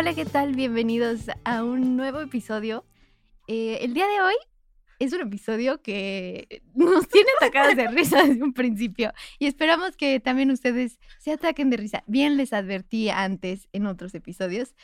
Hola, ¿qué tal? Bienvenidos a un nuevo episodio. Eh, el día de hoy es un episodio que nos tiene atacadas de risa desde un principio y esperamos que también ustedes se ataquen de risa. Bien les advertí antes en otros episodios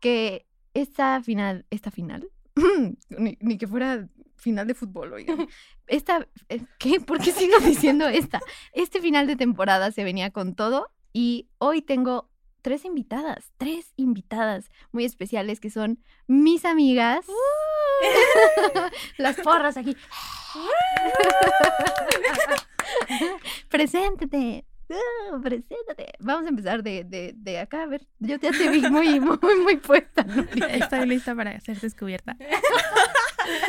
que esta final, esta final, ni, que fuera final de fútbol, oigan. Esta, eh, ¿qué? ¿Por qué sigo diciendo esta? Este final de temporada se venía con todo y hoy tengo tres invitadas, tres invitadas muy especiales que son mis amigas. Las porras aquí. preséntate. uh, preséntate. Vamos a empezar de, de, de acá. A ver, yo ya te vi muy, muy, muy puesta. Nuria. Estoy lista para ser descubierta.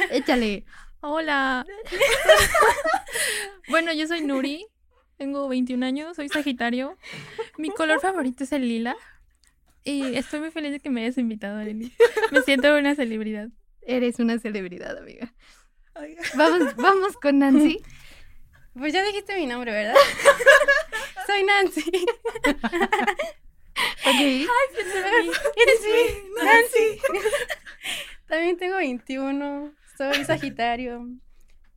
Échale. Hola. bueno, yo soy Nuri. Tengo 21 años, soy Sagitario. Mi color favorito es el lila. Y estoy muy feliz de que me hayas invitado, Arely. Me siento una celebridad. Eres una celebridad, amiga. Vamos, vamos con Nancy. Pues ya dijiste mi nombre, ¿verdad? Soy Nancy. Ok. Eres mi Nancy. También tengo 21. Soy Sagitario.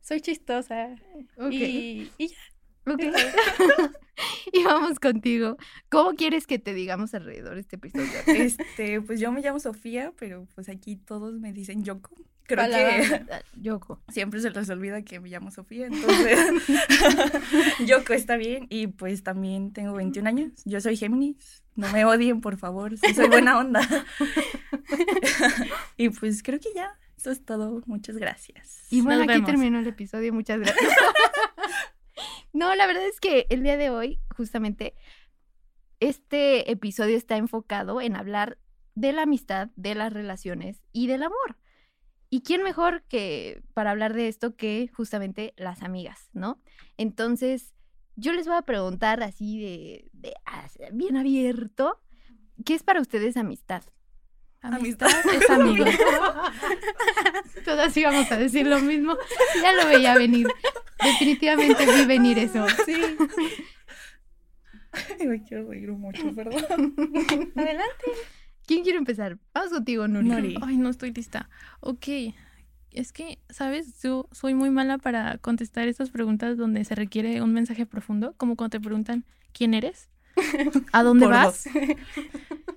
Soy chistosa. Ok. Y, y ya. Ok. y vamos contigo. ¿Cómo quieres que te digamos alrededor de este episodio? Este, pues yo me llamo Sofía, pero pues aquí todos me dicen Yoko. Creo que Yoko. siempre se les olvida que me llamo Sofía, entonces Yoko está bien y pues también tengo 21 años. Yo soy Géminis. No me odien, por favor, sí soy buena onda. y pues creo que ya, eso es todo. Muchas gracias. Y bueno, Nos aquí vemos. terminó el episodio. Muchas gracias. No, la verdad es que el día de hoy, justamente, este episodio está enfocado en hablar de la amistad, de las relaciones y del amor. ¿Y quién mejor que para hablar de esto que justamente las amigas, ¿no? Entonces, yo les voy a preguntar así de, de bien abierto, ¿qué es para ustedes amistad? Amistad. es amigo. Todas íbamos a decir lo mismo. Ya lo veía venir. Definitivamente vi venir eso. Sí. Me quiero reír mucho, perdón. Adelante. ¿Quién quiere empezar? Vamos contigo, Nuri. Nuri. Ay, no estoy lista. Ok. Es que, ¿sabes? Yo soy muy mala para contestar estas preguntas donde se requiere un mensaje profundo, como cuando te preguntan ¿quién eres? ¿A dónde Por vas?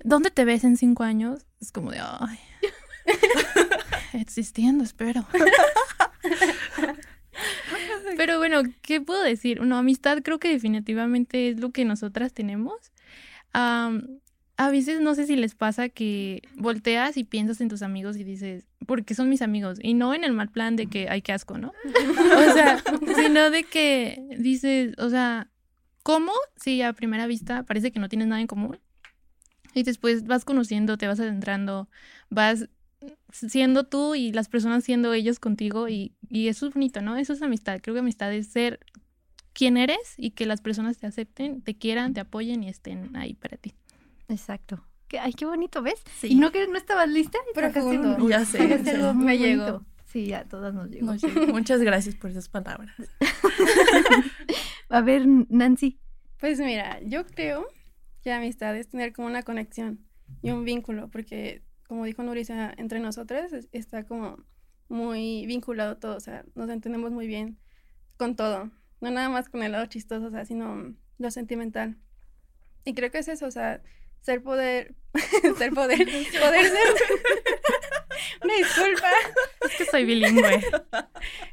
¿Dónde te ves en cinco años? Es como de, ay, existiendo, espero. Pero bueno, ¿qué puedo decir? Una amistad creo que definitivamente es lo que nosotras tenemos. A veces no sé si les pasa que volteas y piensas en tus amigos y dices, porque son mis amigos, y no en el mal plan de que hay que asco, ¿no? O sea, sino de que dices, o sea, ¿cómo? Si a primera vista parece que no tienes nada en común. Y después vas conociendo, te vas adentrando, vas siendo tú y las personas siendo ellos contigo y, y eso es bonito, ¿no? Eso es amistad. Creo que amistad es ser quien eres y que las personas te acepten, te quieran, te apoyen y estén ahí para ti. Exacto. Ay, qué bonito, ¿ves? Sí. ¿Y no que no estabas lista? Y sacaste Profundo. un- Ya sé, sí. Me llegó. Sí, a todas nos llegó. No, sí, Muchas gracias por esas palabras. A ver, Nancy. Pues mira, yo creo que amistad es tener como una conexión y un vínculo, porque como dijo Nurisa, entre nosotras es- está como muy vinculado todo, o sea, nos entendemos muy bien con todo, no nada más con el lado chistoso, o sea, sino lo sentimental. Y creo que es eso, o sea, ser poder, ser poder, poder ser... Una disculpa, Es que soy bilingüe.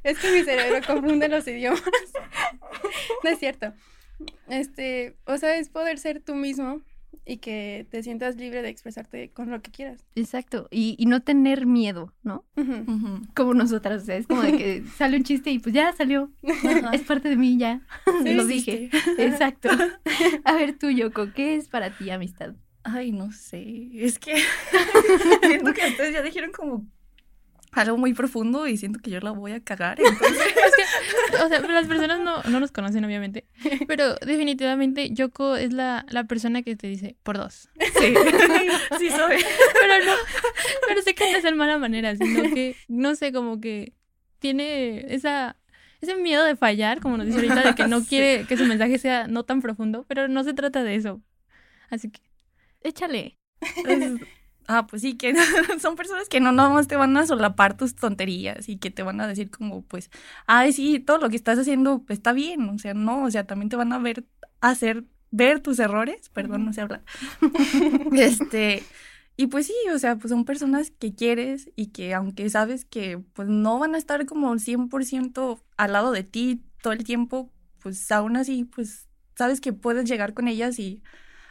es que mi cerebro confunde los idiomas. No es cierto. Este, o sea, es poder ser tú mismo y que te sientas libre de expresarte con lo que quieras. Exacto. Y, y no tener miedo, ¿no? Como nosotras. o sea, es como de que sale un chiste y pues ya salió. Es parte de mí ya. Sí, Lo dije. Exacto. A ver tú, Yoko, ¿qué es para ti amistad? Ay, no sé. Es que siento que ustedes ya dijeron como algo muy profundo y siento que yo la voy a cagar. Entonces, Es que, o sea, las personas no, no nos conocen, obviamente. Pero definitivamente Yoko es la, la persona que te dice por dos. sí, sí soy. Pero no, pero sé que no es en mala manera, sino que, no sé, como que tiene esa, ese miedo de fallar, como nos dice ahorita, de que no Sí. quiere que su mensaje sea no tan profundo, pero no se trata de eso. Así que, Échale. Es- ah, pues sí, que son personas que no nomás te van a solapar tus tonterías y que te van a decir como, pues, ay, sí, todo lo que estás haciendo está bien, o sea, no, o sea, también te van a ver, hacer, ver tus errores, perdón, no sé hablar. este, y pues sí, o sea, pues son personas que quieres y que aunque sabes que pues no van a estar como 100% al lado de ti todo el tiempo, pues aún así, pues sabes que puedes llegar con ellas y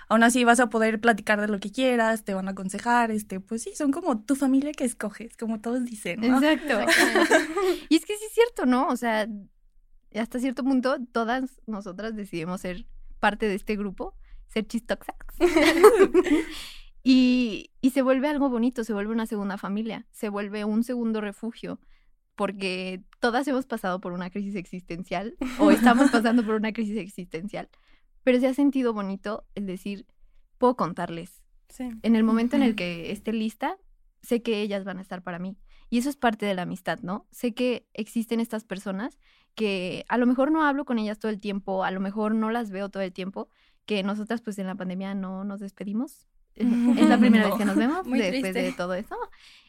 aún así vas a poder platicar de lo que quieras, te van a aconsejar, este, pues sí, son como tu familia que escoges, como todos dicen, ¿no? Exacto. y es que sí es cierto, ¿no? O sea, hasta cierto punto todas nosotras decidimos ser parte de este grupo, ser chistoxax. y, y se vuelve algo bonito, se vuelve una segunda familia, se vuelve un segundo refugio, porque todas hemos pasado por una crisis existencial o estamos pasando por una crisis existencial, pero se ha sentido bonito el decir, puedo contarles, Sí. en el momento en el que esté lista, sé que ellas van a estar para mí. Y eso es parte de la amistad, ¿no? Sé que existen estas personas que a lo mejor no hablo con ellas todo el tiempo, a lo mejor no las veo todo el tiempo, que nosotras pues en la pandemia no nos despedimos. Es la primera No. vez que nos vemos Muy después de todo eso.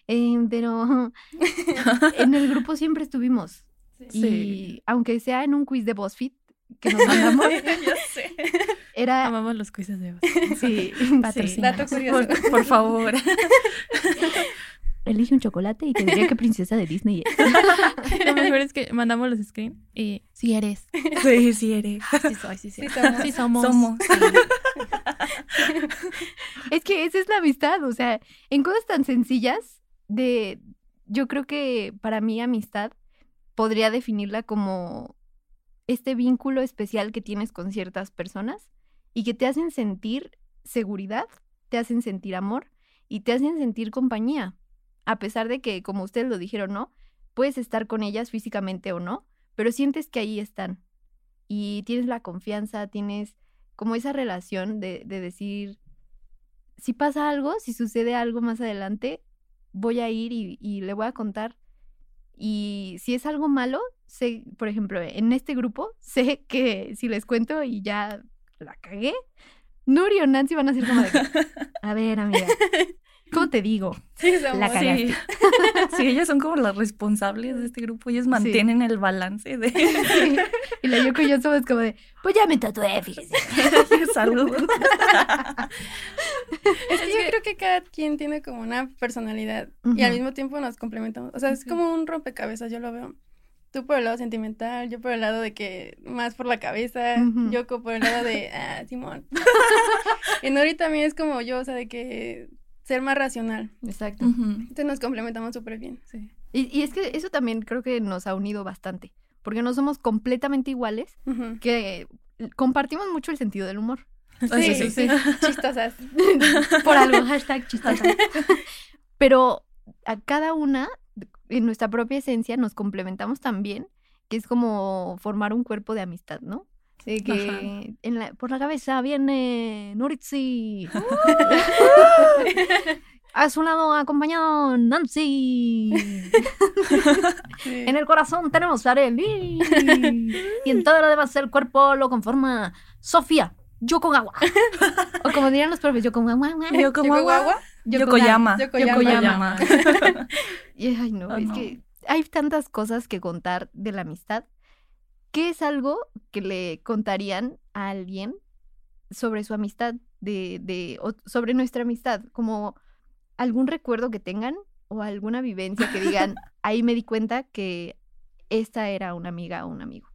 Eh, pero en el grupo siempre estuvimos. Y Sí. aunque sea en un quiz de BuzzFeed que nos mandamos, ya sé. era... amamos los quizzes de voz. Sí, Patrocínanos. Dato curioso. Por, por favor. Elige un chocolate y te diría qué princesa de Disney es. Lo mejor es que mandamos los screen y si eres. Sí, sí eres. Sí soy, sí, sí. Sí somos. Sí somos. Somos. Es que esa es la amistad, o sea, en cosas tan sencillas de, yo creo que para mí amistad podría definirla como este vínculo especial que tienes con ciertas personas y que te hacen sentir seguridad, te hacen sentir amor y te hacen sentir compañía, a pesar de que, como ustedes lo dijeron, ¿no? Puedes estar con ellas físicamente o no, pero sientes que ahí están y tienes la confianza, tienes como esa relación de, de decir, si pasa algo, si sucede algo más adelante, voy a ir y le voy a contar. Y si es algo malo, sé, por ejemplo, en este grupo, sé que si les cuento y ya la cagué, Nuri o Nancy van a decir como de, a ver, amiga, ¿cómo te digo? Sí, somos. La cagaste. Sí. sí, ellas son como las responsables de este grupo. Ellas mantienen el balance de Sí. Y la Yoko y yo somos como de, pues ya me tatué, fíjese. salud. Es que yo creo que cada quien tiene como una personalidad y al mismo tiempo nos complementamos. O sea, es como un rompecabezas, yo lo veo. Tú por el lado sentimental, yo por el lado de que más por la cabeza, Ujú. Yoko por el lado de, ah, Simón. y Nori también es como yo, o sea, de que ser más racional. Exacto. Ujú. Entonces nos complementamos súper bien. Sí. Y, y es que eso también creo que nos ha unido bastante, porque no somos completamente iguales, que compartimos mucho el sentido del humor. Sí, sí, sí. Chistosas. Por algo, hashtag chistosa. Pero a cada una, en nuestra propia esencia, nos complementamos también, que es como formar un cuerpo de amistad, ¿no? De que en la- por la cabeza viene Nuritzi. A su lado acompañado Nancy. Sí. En el corazón tenemos a Arely. Y en todo lo demás el cuerpo lo conforma Sofía. Yokogawa. O como dirían los profes, Yokogawa. Yo como agua. ¿Yokogawa? Yokoyama. Yokoyama. Yokoyama. Y, ay, no, Oh, es no. que hay tantas cosas que contar de la amistad. ¿Qué es algo que le contarían a alguien sobre su amistad, de, de, o sobre nuestra amistad? Como algún recuerdo que tengan o alguna vivencia que digan, ahí me di cuenta que esta era una amiga o un amigo.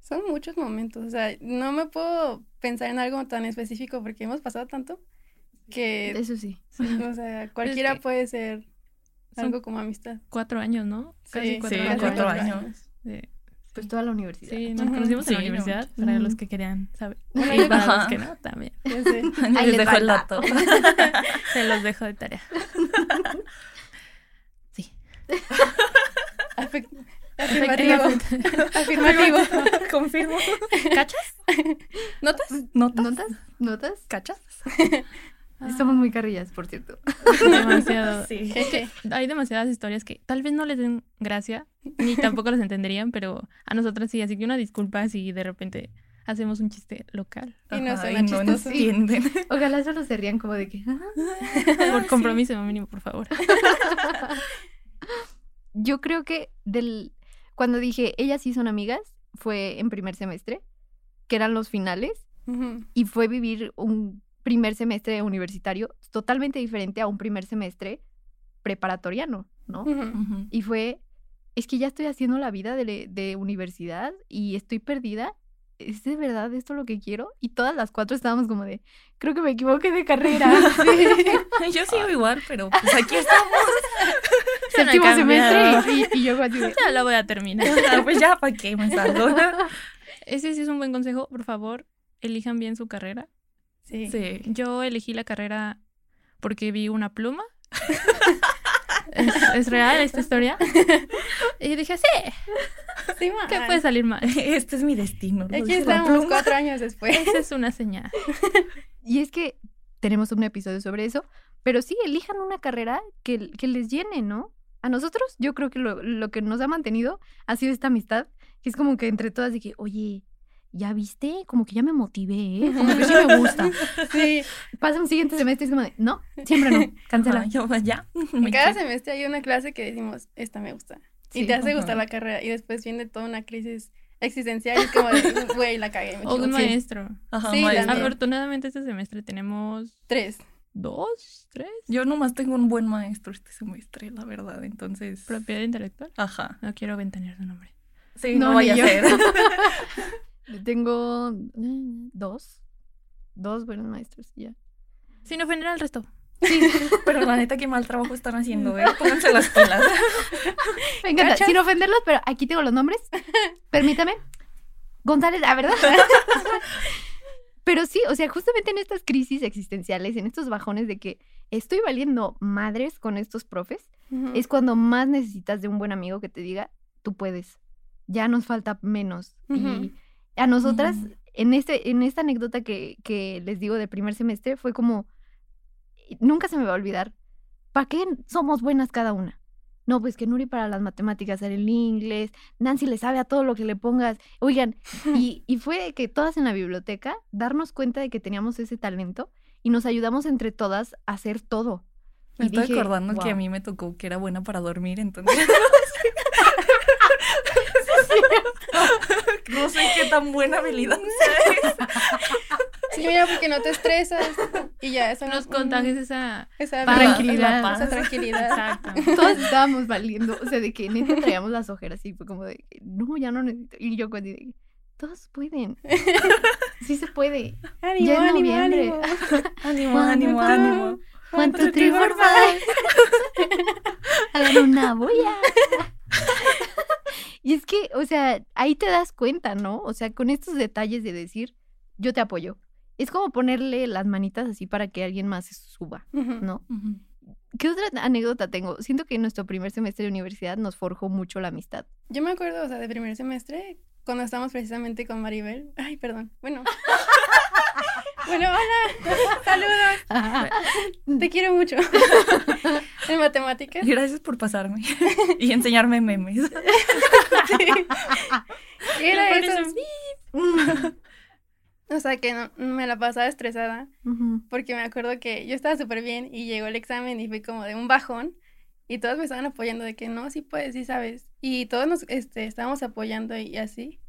Son muchos momentos, o sea, no me puedo pensar en algo tan específico porque hemos pasado tanto que, Eso sí. o sea, cualquiera que puede ser algo como amistad. Cuatro años, ¿no? Casi Sí, cuatro sí, años. cuatro años. Sí. Pues toda la universidad. Sí, nos conocimos en la Sí, no universidad, para los que querían saber. Bueno, Y para ajá. los que no, también. Ya sé. Les les dejo va el dato. Se los dejo de tarea. Sí. Afec- Afirmativo. Afirmativo. Confirmo. ¿Cachas? ¿Notas? ¿Notas? ¿Notas? ¿Notas? ¿Cachas? Estamos muy carrillas, por cierto. Demasiado. Sí. Jeje. Hay demasiadas historias que tal vez no les den gracia, ni tampoco las entenderían, pero a nosotras sí. Así que una disculpa si de repente hacemos un chiste local. Y no Ajá, y no chistoso. entienden. Ojalá solo se rían como de que... "Ah". Por compromiso mínimo, por favor. Yo creo que del cuando dije ellas sí son amigas fue en primer semestre, que eran los finales, y fue vivir un primer semestre universitario totalmente diferente a un primer semestre preparatoriano, ¿no? Ujú. Ujú. Y fue, es que ya estoy haciendo la vida de, de universidad y estoy perdida. ¿Es de verdad esto lo que quiero? Y todas las cuatro estábamos como de, creo que me equivoqué de carrera. Yo sigo igual, pero pues aquí estamos. Séptimo semestre y, y yo así de, Ya la voy a terminar. Ah, Pues ya, ¿para qué me salgo? Ese sí es un buen consejo. Por favor, elijan bien su carrera. Sí. Sí. Yo elegí la carrera porque vi una pluma. ¿Es, es real esta historia? Y dije, sí, Sí, ¿qué puede salir mal? Este es mi destino. Aquí estamos cuatro años después. Esa es una señal. Y es que tenemos un episodio sobre eso, pero sí, elijan una carrera que, que les llene, ¿no? A nosotros, yo creo que lo, lo que nos ha mantenido ha sido esta amistad, que es como que entre todas de que, oye, ¿ya viste? Como que ya me motivé, ¿eh? Como que sí me gusta. Sí. Pasa un siguiente semestre y es como de, no, siempre no, cancela. Ah, yo, ya. me Cada semestre hay una clase que decimos, esta me gusta. Sí, y te hace gustar la carrera. Y después viene toda una crisis existencial. Y es como de, güey, la cagué. Me O un equivoqué". maestro. Ajá, Sí, maestro. Afortunadamente este semestre tenemos Tres. dos, tres. Yo nomás tengo un buen maestro este semestre, la verdad. Entonces. Propiedad intelectual. Ajá. No quiero ventanear su nombre. Sí, No, no, vaya a ni yo. Tengo mm, dos, dos buenos maestros, ya. Sin ofender al resto. Pero la neta, qué mal trabajo están haciendo, ¿eh? Pónganse las pilas. Me encanta, ¿Cachas? sin ofenderlos, pero aquí tengo los nombres. Permítame. González, la verdad. pero sí, o sea, justamente en estas crisis existenciales, en estos bajones de que estoy valiendo madres con estos profes, es cuando más necesitas de un buen amigo que te diga, tú puedes. Ya nos falta menos. Ujú. Y a nosotras, en, este, en esta anécdota que, que les digo de primer semestre, fue como, nunca se me va a olvidar, ¿para qué somos buenas cada una? No, pues que Nuri para las matemáticas, el inglés, Nancy le sabe a todo lo que le pongas. Oigan, y, y fue que todas en la biblioteca darnos cuenta de que teníamos ese talento y nos ayudamos entre todas a hacer todo. Me Y estoy dije, acordando que a mí me tocó que era buena para dormir, entonces. no sé qué tan buena habilidad sea esa. Sí, mira, porque no te estresas. Y ya, eso Nos no- esa... Esa paz, Tranquilidad. esa paz. Esa tranquilidad. Exacto. Todas estábamos valiendo, o sea, de que neta traíamos las ojeras y fue como de, no, ya no necesito. Y yo cuando de, todos pueden. Sí se puede. Ánimo, Ya ánimo, ánimo. Ánimo, ánimo, ánimo. One, two, three, four, five. Hagan una bulla. Y es que, o sea, ahí te das cuenta, ¿no? O sea, con estos detalles de decir, yo te apoyo. Es como ponerle las manitas así para que alguien más se suba. ¿no? Ujú. ¿Qué otra anécdota tengo? Siento que en nuestro primer semestre de universidad nos forjó mucho la amistad. Yo me acuerdo, o sea, de primer semestre, cuando estábamos precisamente con Maribel. Ay, perdón. Bueno. bueno, hola. Saludos. Te quiero mucho. en matemáticas. Gracias por pasarme y enseñarme memes. Era Por eso. eso- O sea, que no- me la pasaba estresada porque me acuerdo que yo estaba súper bien y llegó el examen y fue como de un bajón y todos me estaban apoyando de que no, sí puedes, sí sabes. Y todos nos este, estábamos apoyando y así.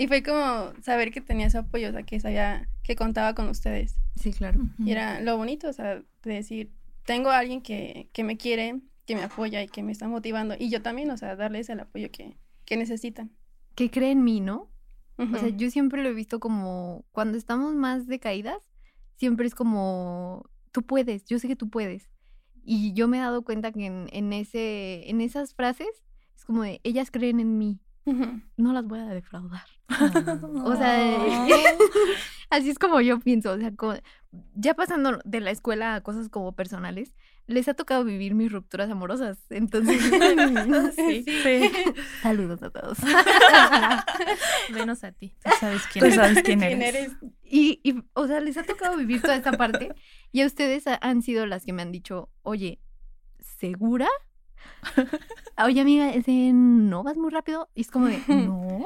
Y fue como saber que tenía su apoyo, o sea, que sabía que contaba con ustedes. Sí, claro. Y era lo bonito, o sea, de decir, tengo a alguien que, que me quiere, que me apoya y que me está motivando. Y yo también, o sea, darles el apoyo que, que necesitan. Que cree en mí, ¿no? O sea, yo siempre lo he visto como cuando estamos más decaídas, siempre es como tú puedes, yo sé que tú puedes. Y yo me he dado cuenta que en, en ese, en esas frases es como de, ellas creen en mí, No las voy a defraudar. O sea, así es como yo pienso, o sea, co- ya pasando de la escuela a cosas como personales, les ha tocado vivir mis rupturas amorosas, entonces, Sí. Sí. saludos a todos. Menos a ti. Tú sabes quién Tú eres. sabes quién ¿Quién eres. eres? Y, y, o sea, les ha tocado vivir toda esta parte y a ustedes ha- han sido las que me han dicho, oye, ¿segura? Oye, amiga, ese, ¿no vas muy rápido? Y es como de, no.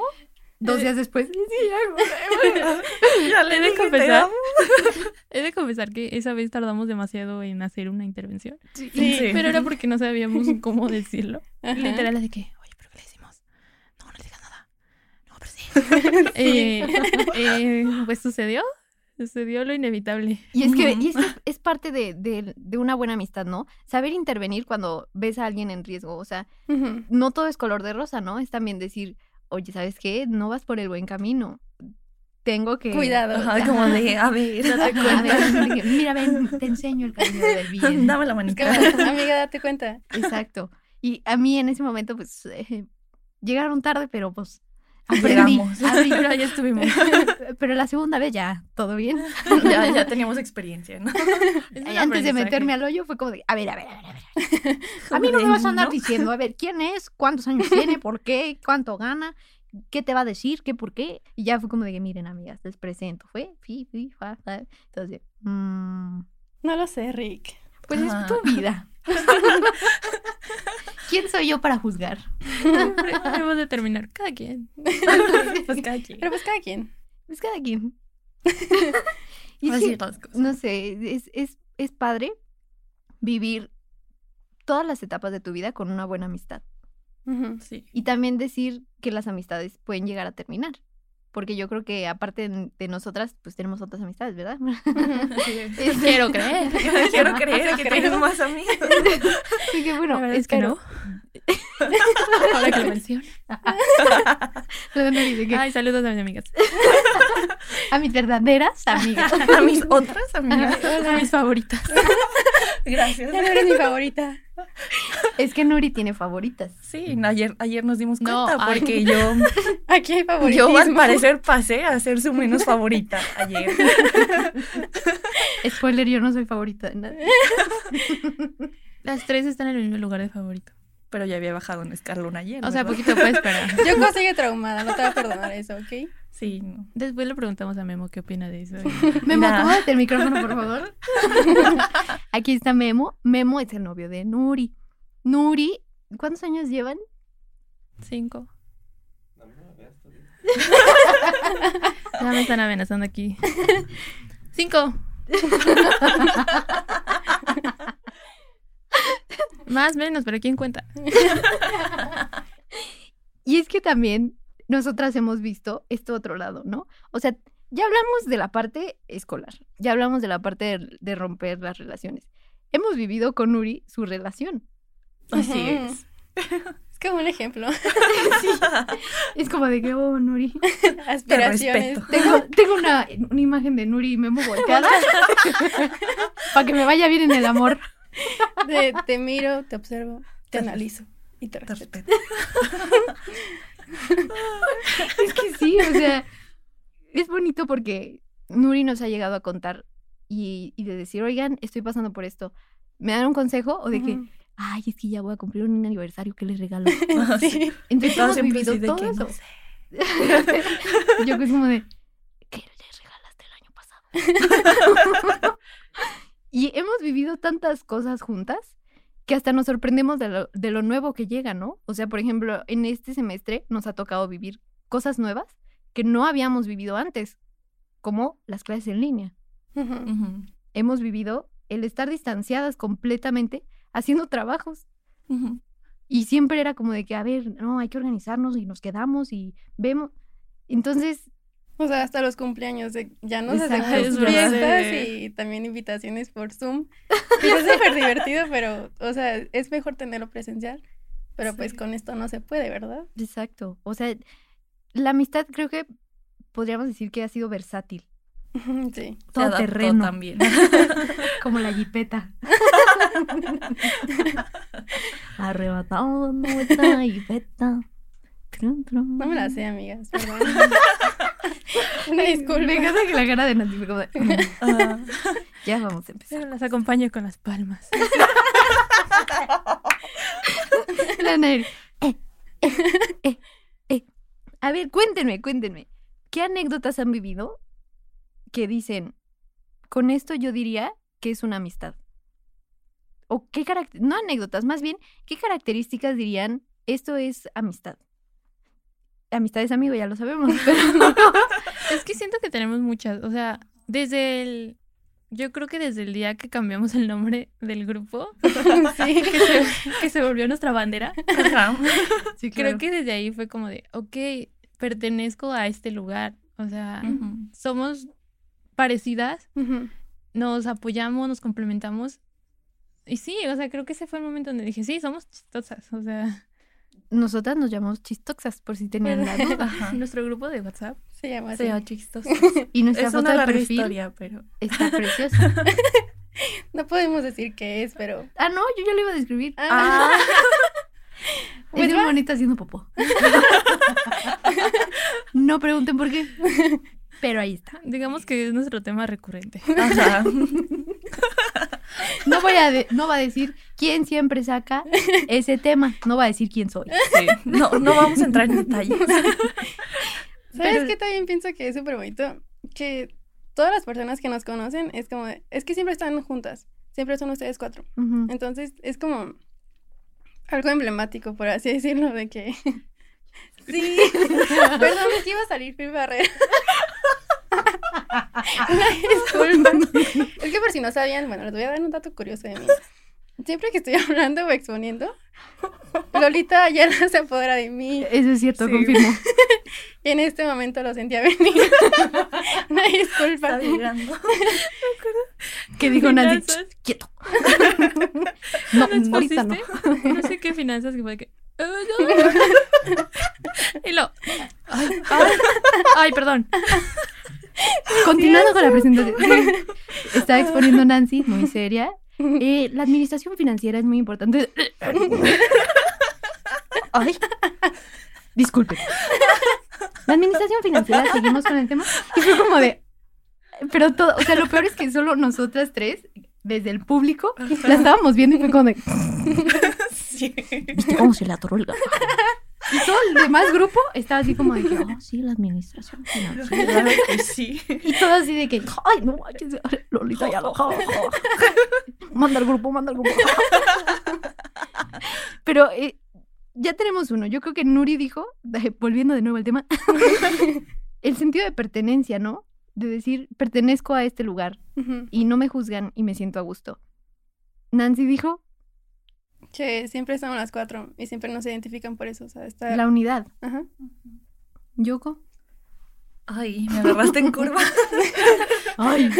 Dos días después, sí, ya, Ya le He de confesar, he de confesar que esa vez tardamos demasiado en hacer una intervención. Sí. Sí. Pero era porque no sabíamos cómo decirlo. Ajá. Literal, de que, oye, ¿pero qué le decimos? No, no le digas nada. No, pero sí. Eh, eh, pues sucedió. Sucedió lo inevitable. Y es que, y es, que es parte de, de- de una buena amistad, ¿no? Saber intervenir cuando ves a alguien en riesgo. O sea, no todo es color de rosa, ¿no? Es también decir, oye, ¿sabes qué? No vas por el buen camino. Tengo que... Cuidado. Ajá, como de, a ver, date A cuenta. ver, mira, ven, te enseño el camino del bien. Dame la manita. como, amiga, date cuenta. Exacto. Y a mí en ese momento, pues, eh, llegaron tarde, pero pues aprendí. Pero ya estuvimos. pero la segunda vez ya, todo bien. Ya, ya teníamos experiencia, ¿no? Antes de meterme al hoyo fue como de, a ver, a ver, a ver, a ver. A mí no me vas a andar diciendo, a ver, ¿quién es? ¿Cuántos años tiene? ¿Por qué? ¿Cuánto gana? ¿Qué te va a decir? ¿Qué por qué? Y ya fue como de que, miren, amigas, les presento. Fue, fi, fi, fa, fa. Entonces, mm, No lo sé, Rick. pues Ajá. es tu vida. ¿Quién soy yo para juzgar? Debemos determinar cada quien. Pues cada quien. Pero pues cada quien. Es cada quien. y las cosas. no sé, es, es, es padre vivir todas las etapas de tu vida con una buena amistad. Sí. Y también decir que las amistades pueden llegar a terminar. Porque yo creo que aparte de de nosotras, pues tenemos otras amistades, ¿verdad? Este, Quiero creer. Quiero creer que creo. tienes más amigos. Así que bueno, es que no. Ahora que lo menciono. Ay, saludos a mis amigas. a mis verdaderas amigas. A mis otras amigas. A mis favoritas. Gracias. Ya no eres mi favorita. Es que Nuri tiene favoritas. Sí, ayer, ayer nos dimos No, cuenta ay. porque yo, Aquí hay favoritismo. yo al parecer pasé a ser su menos favorita ayer. Spoiler, yo no soy favorita de nadie. Las tres están en el mismo lugar de favorito. Pero ya había bajado un escalón ayer. O sea, ¿verdad? poquito puede esperar. Yoko sigue traumada, no te va a perdonar eso, ¿ok? Sí, no. Después le preguntamos a Memo qué opina de eso. Memo, Nah. acomódate el micrófono, por favor. Aquí está Memo. Memo es el novio de Nuri. Nuri, ¿cuántos años llevan? Cinco. Ya me están amenazando aquí. Cinco. Más menos, pero ¿quién cuenta? Y es que también nosotras hemos visto este otro lado, ¿no? O sea, ya hablamos de la parte escolar, ya hablamos de la parte de, de romper las relaciones. Hemos vivido con Nuri su relación. Así es. Es como un ejemplo. Es como de que, oh, Nuri. Aspiraciones. Tengo, tengo una, una imagen de Nuri y Memo volteada para que me vaya bien en el amor. De- te miro, te observo, te analizo y te Te respeto. Es que sí, o sea, es bonito porque Nuri nos ha llegado a contar y, y de decir, oigan, estoy pasando por esto. ¿Me dan un consejo? O de que, ay, es que ya voy a cumplir un aniversario, ¿qué les regalo? Sí. Entonces hemos vivido todo que eso. no sé. Yo que es como de, ¿qué les regalaste el año pasado? Y hemos vivido tantas cosas juntas que hasta nos sorprendemos de lo, de lo nuevo que llega, ¿no? O sea, por ejemplo, en este semestre nos ha tocado vivir cosas nuevas que no habíamos vivido antes, como las clases en línea. Hemos vivido el estar distanciadas completamente haciendo trabajos. Y siempre era como de que, a ver, no, hay que organizarnos y nos quedamos y vemos. Entonces, O sea, hasta los cumpleaños de- ya nos Exacto, hacemos verdad. fiestas y también invitaciones por Zoom. Y es súper divertido, pero, o sea, es mejor tenerlo presencial. Pero pues con esto no se puede, ¿verdad? exacto. O sea, la amistad creo que podríamos decir que ha sido versátil. Sí. Se Todo terreno. también. Como la jipeta. Feta. Trun, trun. No me la sé, amigas, perdón. Una disculpa. Me encanta que la cara de Nancy fue como de, "Mm, Ah, Ya vamos a empezar. Pero las acompaño con las palmas. La Neri, eh, eh, eh, eh. A ver, cuéntenme, cuéntenme. ¿Qué anécdotas han vivido que dicen, con esto yo diría que es una amistad? O qué no anécdotas, más bien, ¿qué características dirían esto es amistad? Amistad es amigo, ya lo sabemos, pero Es que siento que tenemos muchas. O sea, desde el. Yo creo que desde el día que cambiamos el nombre del grupo, Sí. que se, que se volvió nuestra bandera, ajá. sí, creo que desde ahí fue como de, ok, pertenezco a este lugar. O sea, somos parecidas, nos apoyamos, nos complementamos. Y sí, o sea, creo que ese fue el momento donde dije, sí, somos chistosas. O sea, Nosotras nos llamamos chistoxas, por si tenían la duda. Ajá. nuestro grupo de WhatsApp. Se llama así. Se llama chistoso. Y nuestra Es foto una de perfil historia, pero. está preciosa. No podemos decir qué es, pero. Ah, no, yo ya lo iba a describir. Ah. Es Pues un va. bonito haciendo popó. no pregunten por qué. Pero ahí está. Digamos que es nuestro tema recurrente. Ajá. No voy a de- no va a decir quién siempre saca ese tema. No va a decir quién soy. Sí. No, no vamos a entrar en detalles. ¿Sabes Pero- qué también pienso que es súper bonito? Que todas las personas que nos conocen es como, de- es que siempre están juntas, siempre son ustedes cuatro. Entonces es como algo emblemático, por así decirlo, de que... Sí, perdón, es que iba a salir Phil Barrera. Una disculpa. Es que por si no sabían, bueno, les voy a dar un dato curioso de mí. Siempre que estoy hablando o exponiendo, Lolita ya no se apodera de mí. Eso es cierto, Sí. confirmo. Y en este momento lo sentía venir. Una disculpa. Que dijo. "Ch, quieto. No, ¿No ahorita no. expusiste? No sé qué finanzas que fue que. "Ah, no". y lo. Ay, ay, ay, perdón. Continuando con la presentación. Estaba exponiendo Nancy, muy seria. Eh, la administración financiera es muy importante. Ay, disculpe. La administración financiera, seguimos con el tema. Y fue como de. Pero todo, o sea, lo peor es que solo nosotras tres, desde el público, la estábamos viendo y fue como de. Sí. ¿Viste cómo se le atoró el gato? Y todo el demás grupo estaba así como de que, oh, sí, la administración financiera. Claro que sí. Y todo así de que, ay, no, Lolita ya lo. manda al grupo, manda al grupo. Pero eh, ya tenemos uno. Yo creo que Nuri dijo, volviendo de nuevo al tema, el sentido de pertenencia, ¿no? De decir, pertenezco a este lugar Ujú. y no me juzgan y me siento a gusto. Nancy dijo, Que siempre estamos las cuatro y siempre nos identifican por eso, o sea, está... la unidad. Ajá. Yoko. Ay, me agarraste en curva. Ay,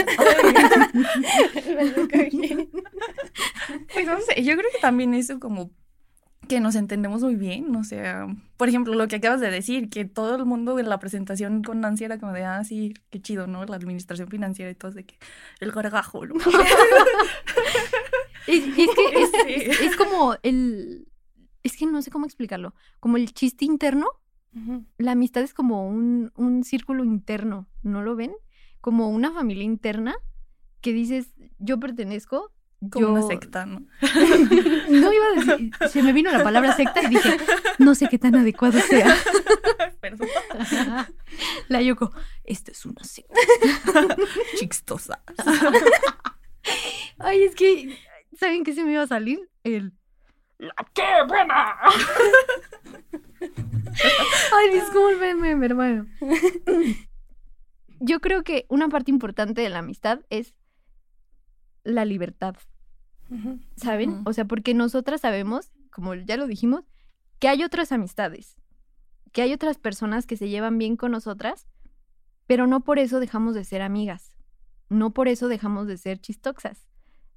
Pues no sé, yo creo que también eso como que nos entendemos muy bien, o sea, por ejemplo, lo que acabas de decir, que todo el mundo en la presentación con Nancy era como de, ah, sí, qué chido, ¿no? La administración financiera y todo, de que el gargajo, ¿no? Es, es que es, Sí. es- es como el... Es que no sé cómo explicarlo. Como el chiste interno, la amistad es como un, un círculo interno, ¿no lo ven? Como una familia interna que dices, yo pertenezco. Como yo... una secta, ¿no? No iba a decir, se me vino la palabra secta y dije, no sé qué tan adecuado sea. Perdón. La Yoko, esto es una secta. Chistosa. Ay, es que, ¿saben qué se me iba a salir? El... ¡La qué buena! Ay, discúlpenme, mi hermano. Yo creo que una parte importante de la amistad es la libertad. ¿saben? O sea, porque nosotras sabemos, como ya lo dijimos, que hay otras amistades, que hay otras personas que se llevan bien con nosotras, pero no por eso dejamos de ser amigas, no por eso dejamos de ser chistoxas,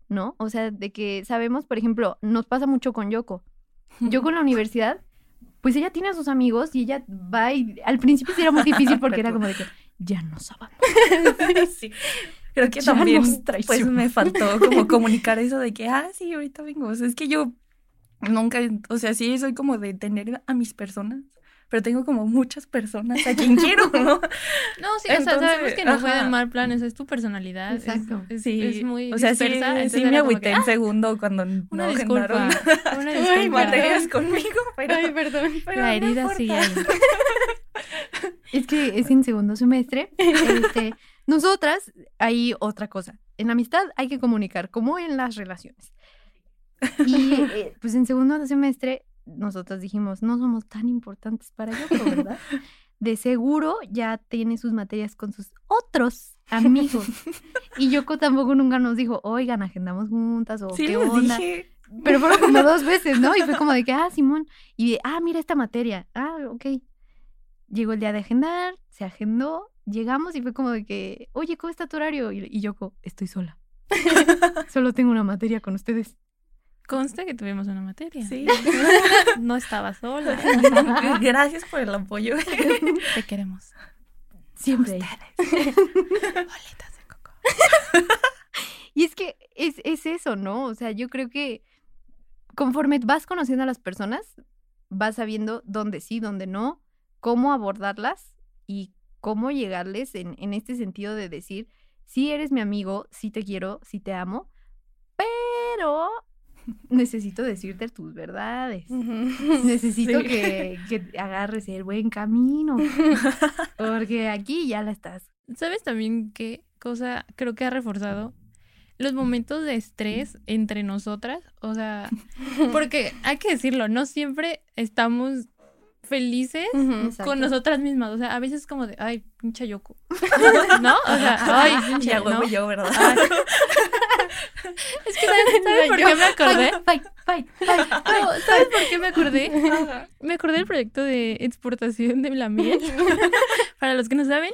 ¿no? O sea, de que sabemos, por ejemplo, nos pasa mucho con Yoko. Yo con la universidad, pues ella tiene a sus amigos y ella va y al principio sí era muy difícil porque era como de que ya no sabemos. Sí. creo que Ya también pues me faltó como comunicar eso de que, ah, sí, ahorita vengo. O sea, es que yo nunca, o sea, sí soy como de tener a mis personas, pero tengo como muchas personas a quien quiero, ¿no? No, sí, o sea, sabemos que no fue de ajá. mal plan, esa es tu personalidad. es- Exacto. Es, Sí, es muy o sea, sí, dispersa, sí me agüité en "Ah, segundo cuando Una no disculpa, agendaron una Ay, disculpa. materias conmigo, pero, Ay, perdón. pero La no herida importa. sigue ahí. Es que es en segundo semestre. Este, nosotras, hay otra cosa. En amistad hay que comunicar, como en las relaciones. Y eh, pues en segundo semestre, nosotras dijimos, no somos tan importantes para Yoko, ¿verdad? De seguro ya tiene sus materias con sus otros amigos. Y Yoko tampoco nunca nos dijo, oigan, agendamos juntas o Sí qué onda. dije. Pero fueron como dos veces, ¿no? Y fue como de que, ah, Simón. Y de, ah, mira esta materia. Ah, ok. Llegó el día de agendar, se agendó, llegamos y fue como de que, oye, ¿cómo está tu horario? Y, y yo, co- estoy sola. Solo tengo una materia con ustedes. Consta que tuvimos una materia. Sí. No estaba sola. Gracias por el apoyo. Te queremos. Siempre. Bolitas de coco. Y es que es, es eso, ¿no? O sea, yo creo que conforme vas conociendo a las personas, vas sabiendo dónde sí, dónde no, cómo abordarlas y cómo llegarles en, en este sentido de decir, sí eres mi amigo, sí te quiero, sí te amo, pero necesito decirte tus verdades. Necesito Sí. que, que agarres el buen camino. Porque aquí ya la estás. ¿Sabes también qué cosa creo que ha reforzado? Los momentos de estrés entre nosotras. O sea, porque hay que decirlo, no siempre estamos felices con nosotras mismas. O sea, a veces es como de, ay, pinche Yoko. ¿No? O sea, ay, pinche, ¿no? yo, ¿verdad? Ay. Es que, ¿sabes, ¿sabes por qué me acordé? Fight, fight, fight. No, ¿sabes por qué me acordé? Me acordé del proyecto de exportación de la miel. Para los que no saben,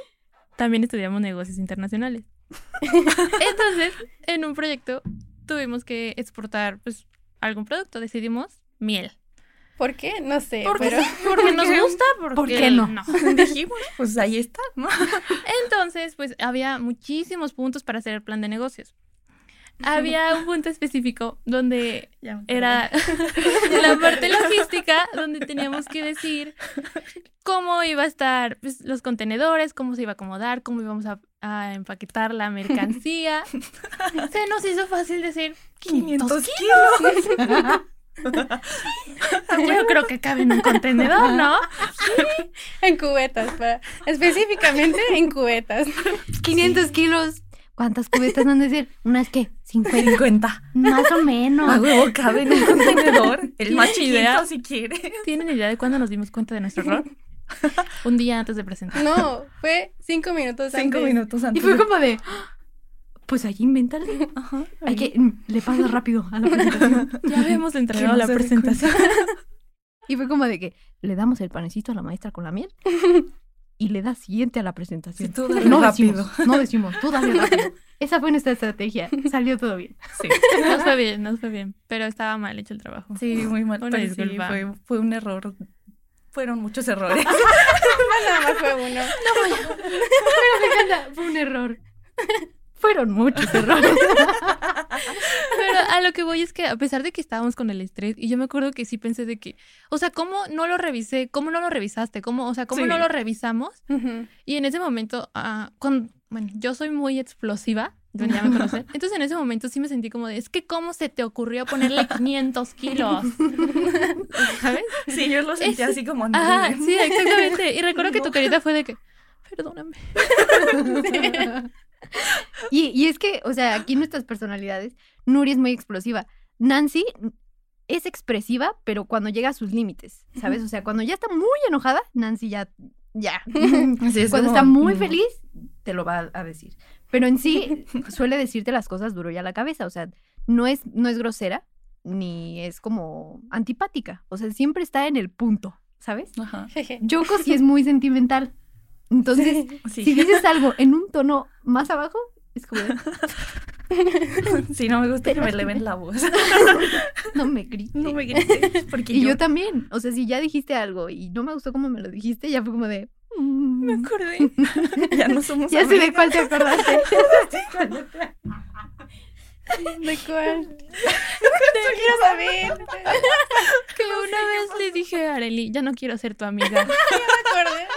también estudiamos negocios internacionales. Entonces, en un proyecto tuvimos que exportar pues algún producto, decidimos miel. ¿Por qué? No sé, Porque, pero... porque nos gusta, porque ¿Por qué no? Dijimos, pues ahí está, ¿no? Entonces, pues había muchísimos puntos para hacer el plan de negocios. Había un punto específico donde Ya era la parte logística donde teníamos que decir cómo iba a estar pues, los contenedores, cómo se iba a acomodar, cómo íbamos a, a empaquetar la mercancía. Se nos hizo fácil decir 500 kilos. yo creo que cabe en un contenedor, ¿no? En cubetas, para... específicamente en cubetas. 500 kilos. ¿Cuántas cubetas van a decir? ¿Unas qué? 50. 50. Más o A menos. huevo cabe en un contenedor. El ¿Tienes idea? si quiere. ¿Tienen idea de cuándo nos dimos cuenta de nuestro error? Un día antes de presentar. No, fue cinco minutos Cinco antes. minutos Y antes. fue de- como de. "Ah, Pues ahí invéntale. Ajá. Hay que. mm, Le pasas rápido a la presentación. Ya habíamos entregado no la presentación. Y fue como de que le damos el panecito a la maestra con la miel. Y le das siguiente a la presentación. Sí, tú dale no rápido. decimos, no decimos, tú dale rápido. Esa fue nuestra estrategia. Salió todo bien. Sí. Nos fue bien, nos fue bien. Pero estaba mal hecho el trabajo. Sí, muy mal. Pero sí, disculpa. fue, fue un error. Fueron muchos errores. No, nada más fue uno. Me encanta, fue un error. Fueron muchos errores. A lo que voy es que a pesar de que estábamos con el estrés, y yo me acuerdo que sí pensé de que, o sea, ¿cómo no lo revisé? ¿Cómo no lo revisaste? ¿Cómo, o sea, cómo Sí. no lo revisamos? Y en ese momento, cuando, bueno, yo soy muy explosiva, ya me conocen. Entonces en ese momento sí me sentí como de, es que ¿cómo se te ocurrió ponerle 500 kilos? ¿Sabes? Sí, yo lo sentí Es- así como. Ajá, sí, exactamente. Y recuerdo que tu carita fue de que, perdóname. Y, y es que, o sea, aquí nuestras personalidades, Nuri es muy explosiva. Nancy es expresiva, pero cuando llega a sus límites, ¿sabes? O sea, cuando ya está muy enojada, Nancy ya, ya. Sí, es cuando como, está muy feliz, te lo va a decir. Pero en sí, suele decirte las cosas duro ya a la cabeza. O sea, no es, no es grosera, ni es como antipática. O sea, siempre está en el punto, ¿sabes? Ajá. Yoko sí es muy sentimental. Entonces, Sí. si dices algo en un tono más abajo, es como, Sí, no me gusta que me eleven la voz. no me grites. No me grites. Porque Y yo, yo, también. O sea, si ya dijiste algo y no me gustó como me lo dijiste, ya fue como de. "Mm". Me acordé. ya no somos Ya sé de cuál te acordaste. ¿De cuál? quiero saber. Que una vez le dije a Areli, ya no quiero ser tu amiga. Me acordé.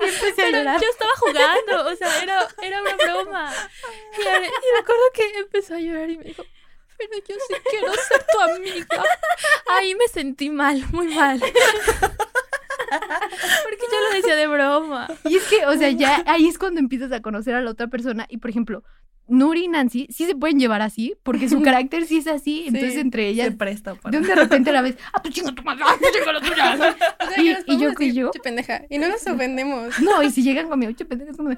Empecé a llorar. yo estaba jugando, o sea, era, era una broma. Y, Are- y me acuerdo que empezó a llorar y me dijo, pero yo sí quiero ser tu amiga. Ahí me sentí mal, muy mal. Porque yo lo decía de broma. Y es que, o sea, ya ahí es cuando empiezas a conocer a la otra persona. Y por ejemplo, Nuri y Nancy sí se pueden llevar así, porque su carácter sí es así. Entonces, entre Se ellas, presta para. de repente la ves, ¡ah, tu chinga tu madre! ¡ah, tu chinga la tuya! O sea, Y- yo que yo. "Che, pendeja. Y no nos ofendemos. No, y si llegan conmigo, che, pendeja, es como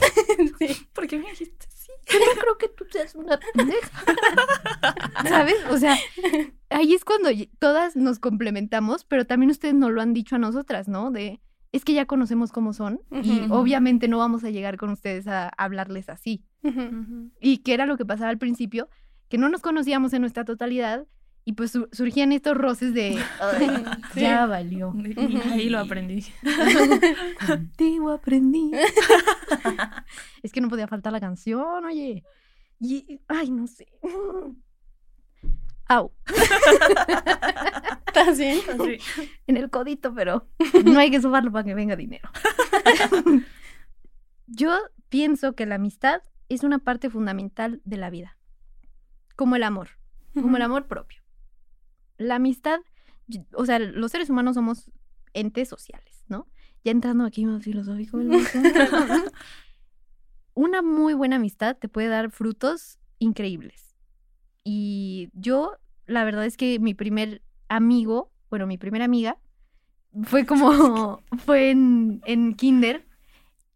¿Por qué me dijiste sí? yo no creo que tú seas una pendeja. ¿Sabes? O sea, ahí es cuando todas nos complementamos, pero también ustedes nos lo han dicho a nosotras, ¿no? De, es que ya conocemos cómo son y obviamente no vamos a llegar con ustedes a hablarles así. Y que era lo que pasaba al principio, que no nos conocíamos en nuestra totalidad y pues su- surgían estos roces de, "Ay, Sí. ya valió. Y ahí lo aprendí. Contigo aprendí. es que no podía faltar la canción, oye. Y, ay, no sé. Au, ¿Estás bien? Así. en el codito, pero no hay que subarlo para que venga dinero. Yo pienso que la amistad es una parte fundamental de la vida, como el amor. como el amor propio. La amistad, o sea, los seres humanos somos entes sociales, ¿no? Ya entrando aquí más filosófico. Una muy buena amistad te puede dar frutos increíbles. Y yo, la verdad es que mi primer amigo, bueno, mi primera amiga, fue como, fue en, en kinder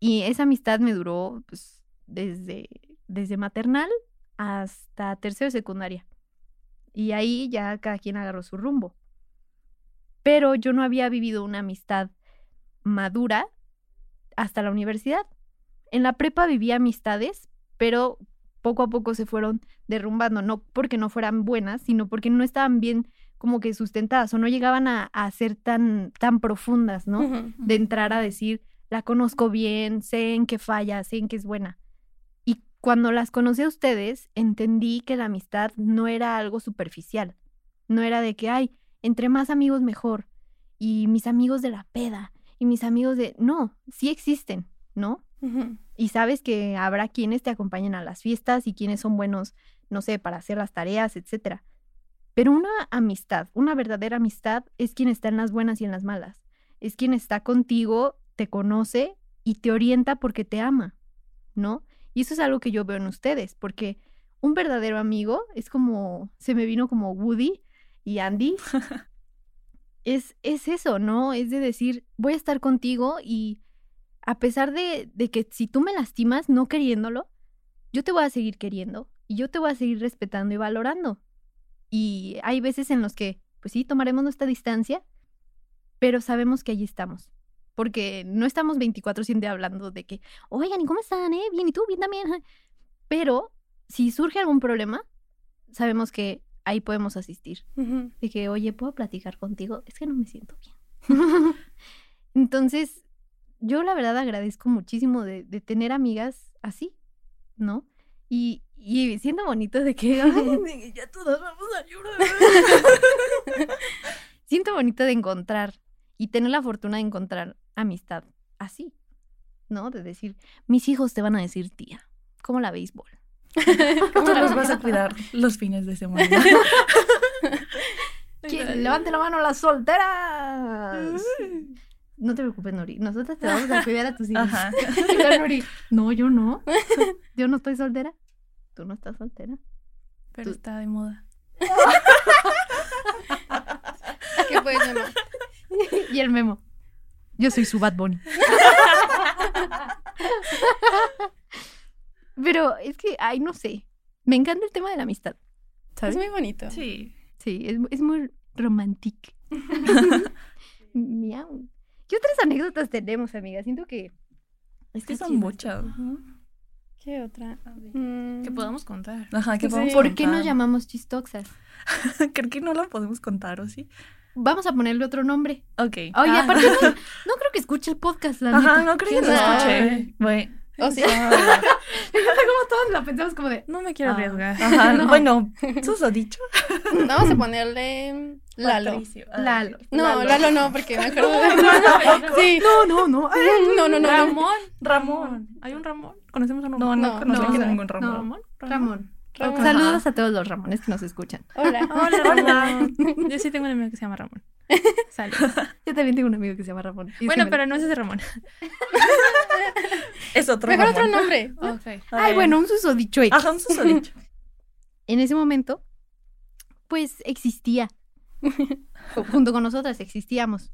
y esa amistad me duró pues, desde, desde maternal hasta tercero de secundaria. Y ahí ya cada quien agarró su rumbo. Pero yo no había vivido una amistad madura hasta la universidad. En la prepa vivía amistades, pero poco a poco se fueron derrumbando, no porque no fueran buenas, sino porque no estaban bien como que sustentadas o no llegaban a, a ser tan, tan profundas, ¿no? De entrar a decir, la conozco bien, sé en qué falla, sé en qué es buena. Y cuando las conocí a ustedes, entendí que la amistad no era algo superficial. No era de que, ay, entre más amigos mejor. Y mis amigos de la peda. Y mis amigos de... No, sí existen, ¿no? Y sabes que habrá quienes te acompañen a las fiestas y quienes son buenos, no sé, para hacer las tareas, etcétera. Pero una amistad, una verdadera amistad, es quien está en las buenas y en las malas. Es quien está contigo, te conoce y te orienta porque te ama, ¿no? Y eso es algo que yo veo en ustedes, porque un verdadero amigo es como, se me vino como Woody y Andy. es, es eso, ¿no? Es de decir, voy a estar contigo y a pesar de, de que si tú me lastimas no queriéndolo, yo te voy a seguir queriendo y yo te voy a seguir respetando y valorando. Y hay veces en los que, pues sí, tomaremos nuestra distancia, pero sabemos que allí estamos. Porque no estamos 24-7 hablando de que, oigan, ¿y cómo están? Eh? Bien, ¿y tú? Bien también. ajá". Pero si surge algún problema, sabemos que ahí podemos asistir. Ujú. De que, oye, ¿puedo platicar contigo? Es que no me siento bien. Entonces, yo la verdad agradezco muchísimo de, de tener amigas así, ¿no? Y, y siento bonito de que ay, ya todas vamos a llorar. siento bonito de encontrar y tener la fortuna de encontrar amistad así, ¿no? De decir, mis hijos te van a decir tía, como la béisbol. ¿Cómo los vas a cuidar los fines de semana? ¿Quién? Levante la mano las solteras. No te preocupes, Nori. Nosotras te vamos a cuidar a tus hijos. Ajá. Nori, no, yo no. Yo no estoy soltera. Tú no estás soltera. Pero Tú- está de moda. ¿Qué puedes llamar? Y el memo. Yo soy su Bad Bunny. Pero es que, ay, no sé. Me encanta el tema de la amistad. ¿Sabes? Es muy bonito. Sí. Sí, es, es muy romántico. Miau. ¿Qué otras anécdotas tenemos, amiga? Siento que... Es que son muchas. ¿Qué otra? Mm, Que podamos contar. Ajá, que Sí. podemos ¿Por qué nos llamamos chistoxas? Creo que no lo podemos contar, ¿o sí? vamos a ponerle otro nombre. Ok. Oye, Ah. aparte no, no creo que escuche el podcast, la Ajá, neta. no creo que ¿Quién lo sabe? escuché. Bueno. O sí. como todos la pensamos como de... No me quiero Ah. arriesgar. Ajá, No. bueno, susodicho. Vamos a ponerle Lalo. Patricio. Ah, Lalo. No, Lalo, no, porque me acuerdo de... Sí. No, no, no. ay, No, no, no. Ramón. Ramón. ¿Hay un Ramón? ¿Conocemos a No, Ramón? no, No, no. ningún Ramón. ¿Ramón? Ramón. Ramón. Saludos a todos los Ramones que nos escuchan. Hola. Hola, Ramón. Yo sí tengo un amigo que se llama Ramón. Saludos. Yo también tengo un amigo que se llama Ramón. Bueno, pero no es ese Ramón. Es otro Mejor Ramón. otro nombre. Ok. Ay, bueno, un susodicho X. Ajá, un susodicho. En ese momento, pues existía. Junto con nosotras existíamos.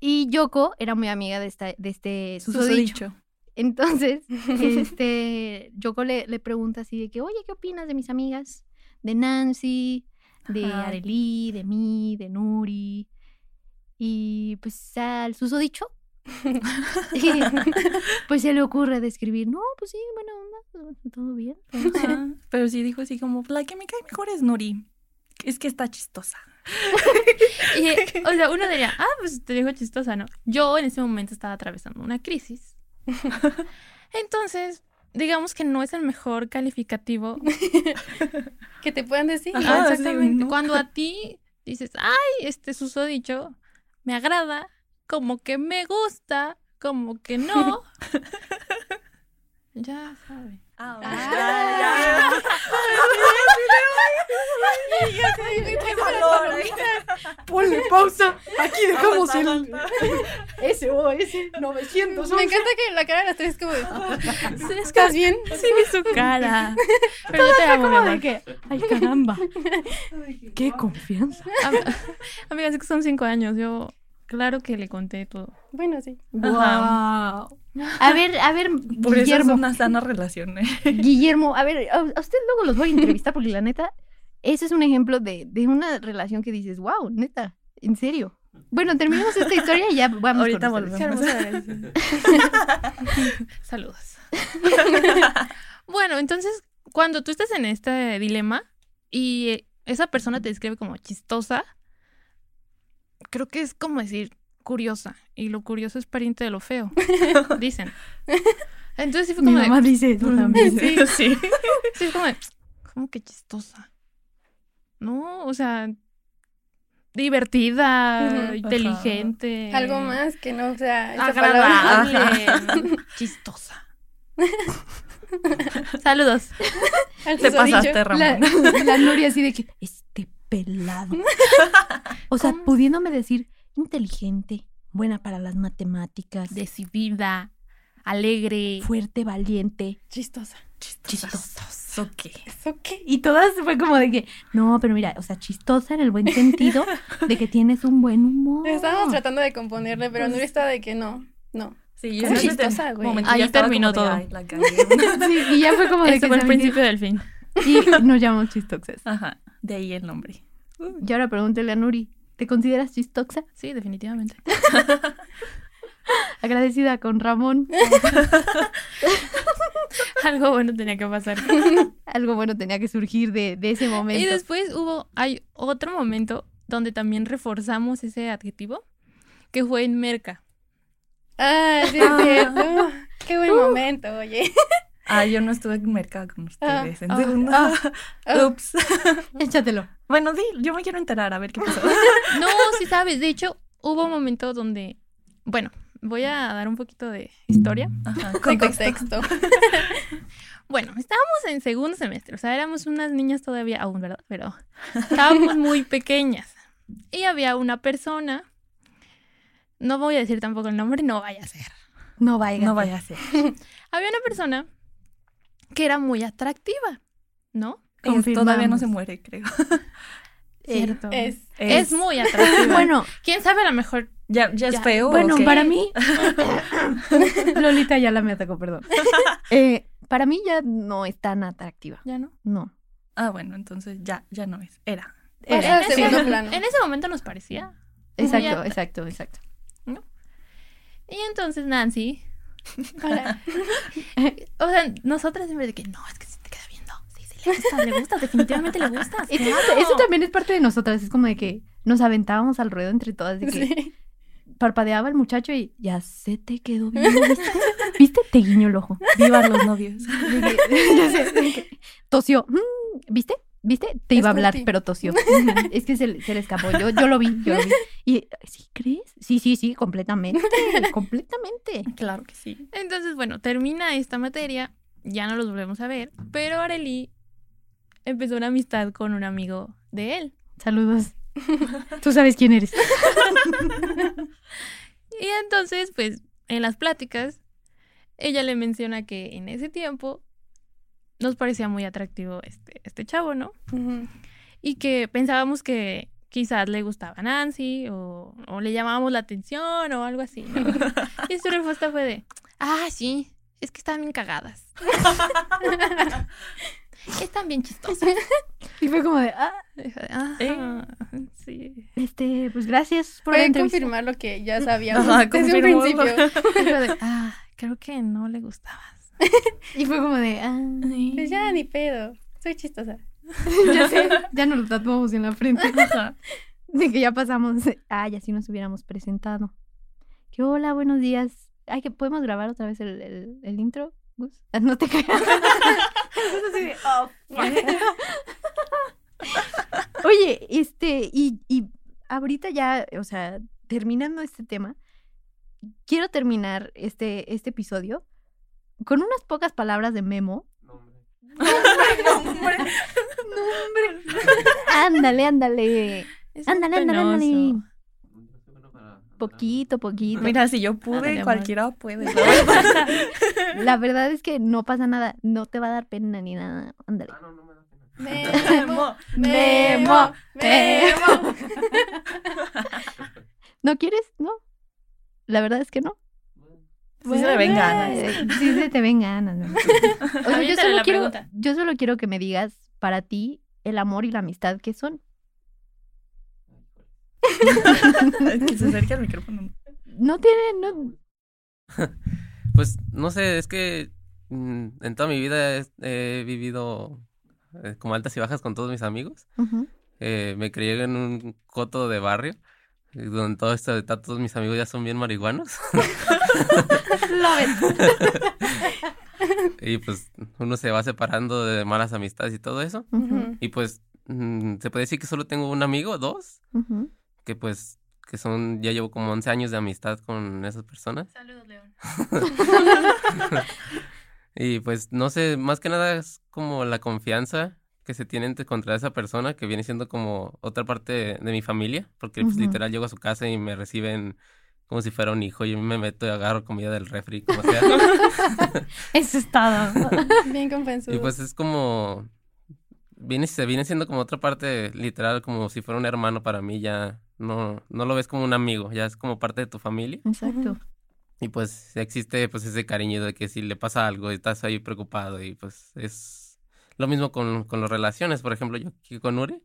Y Yoko era muy amiga de, esta, de este susodicho. Entonces, este, Yoko le, le pregunta así de que, oye, ¿qué opinas de mis amigas? De Nancy, de Ajá. Arely, de mí, de Nuri. Y pues al susodicho, pues se le ocurre describir, no, pues sí, buena onda, todo bien. Ajá, Pero sí dijo así como, la que me cae mejor es Nuri. Es que está chistosa. Y, o sea, uno diría, ah, pues te digo chistosa, ¿no? Yo en ese momento estaba atravesando una crisis. Entonces, digamos que no es el mejor calificativo. Que te puedan decir. Ajá. Sí, exactamente. ¿no? Cuando a ti dices, ay, este susodicho me agrada, como que me gusta, como que no. ya sabe. Ah, Ah. Qué valor ahí. Ponle pausa. Aquí dejamos el SOS 900. Me encanta que la cara de las tres es como que ¿estás bien? sí vi su cara. Pero yo te amo, mi amor. que, ay, caramba. Qué confianza. Am- Amigas, es que son cinco años. Yo, claro que le conté todo. Bueno, sí. Wow. A ver, a ver, Por eso es Guillermo. una sana relación, ¿eh? Guillermo, a ver, a, usted luego los voy a entrevistar porque la neta, ese es un ejemplo de, de una relación que dices, wow, neta, en serio. Bueno, terminemos esta historia y ya vamos Ahorita con volvemos. Saludos. bueno, entonces, cuando tú estás en este dilema y esa persona te describe como chistosa, creo que es como decir curiosa. Y lo curioso es pariente de lo feo. Dicen. Entonces sí fue Mi como de- mamá dice eso también. Sí, sí. Sí, es como de, ¿cómo que chistosa? No, o sea, divertida, inteligente. Algo más que no sea esa palabra. agradable, chistosa. Saludos. Al Te pasaste, La, Ramón. la Nuria así de que, este pelado. O sea, ¿Cómo? pudiéndome decir inteligente, buena para las matemáticas, Decidida, alegre. fuerte, valiente, Chistosa. chistosa. ¿Eso qué? ¿Eso qué? Y todas fue como de que, no, pero mira, o sea, chistosa en el buen sentido de que tienes un buen humor. Estábamos tratando de componerle, pero Nuri está de que no, no. Sí, ¿Cómo en ese chistosa, güey? Ahí terminó de, todo. Sí, y ya fue como de que fue el principio del fin. Y nos llamamos chistosas. Ajá, de ahí el nombre. Y ahora pregúntale a Nuri, ¿te consideras chistosa? Sí, definitivamente. Agradecida con Ramón. Algo bueno tenía que pasar. Algo bueno tenía que surgir de, de ese momento. Y después hubo, hay otro momento donde también reforzamos ese adjetivo, que fue en Merca. Ah, sí, es cierto. Qué buen momento, oye. Ah, yo no estuve en mercado con ustedes. en ah, segundo. ah. Ups. Échatelo. Bueno, sí, yo me quiero enterar a ver qué pasó. No, sí sabes, de hecho, hubo un momento donde, bueno, voy a dar un poquito de historia. Ajá, De contexto. contexto. Bueno, estábamos en segundo semestre, o sea, éramos unas niñas todavía aún, ¿verdad? Pero estábamos muy pequeñas. Y había una persona, no voy a decir tampoco el nombre, no vaya a ser. No vaya. No vaya a ser. Había una persona que era muy atractiva, ¿no? Eh. Todavía no se muere, creo. Cierto. Es. Es muy atractiva. Bueno, ¿Quién sabe a lo mejor? ¿Ya, ya es Ya. feo? o bueno, para mí. Lolita ya la me atacó, perdón. Eh, para mí ya no es tan atractiva. Ya no. No. Ah, bueno, entonces ya, ya no es. Era. Era. a En ese, segundo plano. en ese momento nos parecía. Exacto, exacto, exacto. Y entonces Nancy, Hola. o sea, nosotras siempre de que no, es que si te queda viendo. Sí, sí, le gusta, le gusta, definitivamente le gusta. Eso, eso también es parte de nosotras. Es como de que nos aventábamos al ruedo entre todas de que Sí. parpadeaba el muchacho y ya se te quedó viendo, ¿viste? ¿Viste? Te guiñó el ojo. Vivan los novios. De que- ya sé, de que tosió. Mm, ¿Viste? ¿Viste? Te iba a hablar, pero tosió. Es que se, le- se le escapó. Yo, yo lo vi, yo lo vi. Y, ¿sí crees? Sí, sí, sí, completamente. completamente. Claro que sí. Entonces, bueno, termina esta materia, ya no los volvemos a ver, pero Arely empezó una amistad con un amigo de él. Saludos. Tú sabes quién eres. Y entonces, pues, en las pláticas, ella le menciona que en ese tiempo nos parecía muy atractivo este, este chavo, ¿no? Y que pensábamos que quizás le gustaba Nancy o, o le llamábamos la atención o algo así, ¿no? y su respuesta fue de, ah, sí, es que están bien cagadas. están bien chistosas. Y fue como de, ah, Ajá, sí. este, pues gracias por entrevista. confirmar lo que ya sabíamos Ajá, desde un principio. Y fue de, ah, creo que no le gustabas. Y fue como de, ah, Pues ya, ni pedo. Soy chistosa. ya sé, ya nos lo tatuamos en la frente. De que ya pasamos, ya si nos hubiéramos presentado. Que hola, buenos días. Ay, que podemos grabar otra vez el, el, el intro, Gus. Ah, No te creas. Así oh. Oye, este, y, y ahorita ya, o sea, terminando este tema, quiero terminar este, este episodio con unas pocas palabras de Memo. Ándale, ándale. Es muy Ándale, ándale, ándale. penoso. Poquito, poquito. Mira, si yo pude, Ándale, amor. cualquiera puede. la verdad. La verdad es que no pasa nada. No te va a dar pena ni nada. Ándale. Memo, Memo, Memo. ¿No quieres? No. La verdad es que no. Sí se le ven ganas. Sí se te ven ganas. ¿no? O sea, yo, solo quiero, pregunta. yo solo quiero que me digas para ti el amor y la amistad que son. que se acerque al micrófono. No tienen, no. Pues no sé, es que mm, en toda mi vida he, he vivido eh, como altas y bajas con todos mis amigos. Eh, me crié en un coto de barrio, donde todo esto, todos mis amigos ya son bien marihuanos. y pues uno se va separando de malas amistades y todo eso. Y pues mm, se puede decir que solo tengo un amigo, dos, que pues que son, ya llevo como 11 años de amistad con esas personas. Saludos, León. Y pues no sé, más que nada es como la confianza que se tiene entre- contra esa persona que viene siendo como otra parte de, de mi familia, porque pues Ujú. literal llego a su casa y me reciben como si fuera un hijo, yo me meto y agarro comida del refri, como sea. Eso es todo. Bien compensado. y pues es como viene se viene siendo como otra parte literal como si fuera un hermano para mí, ya no no lo ves como un amigo, ya es como parte de tu familia. Exacto. Y pues existe pues ese cariño de que si le pasa algo y estás ahí preocupado y pues es lo mismo con, con las relaciones, por ejemplo, yo aquí con Uri.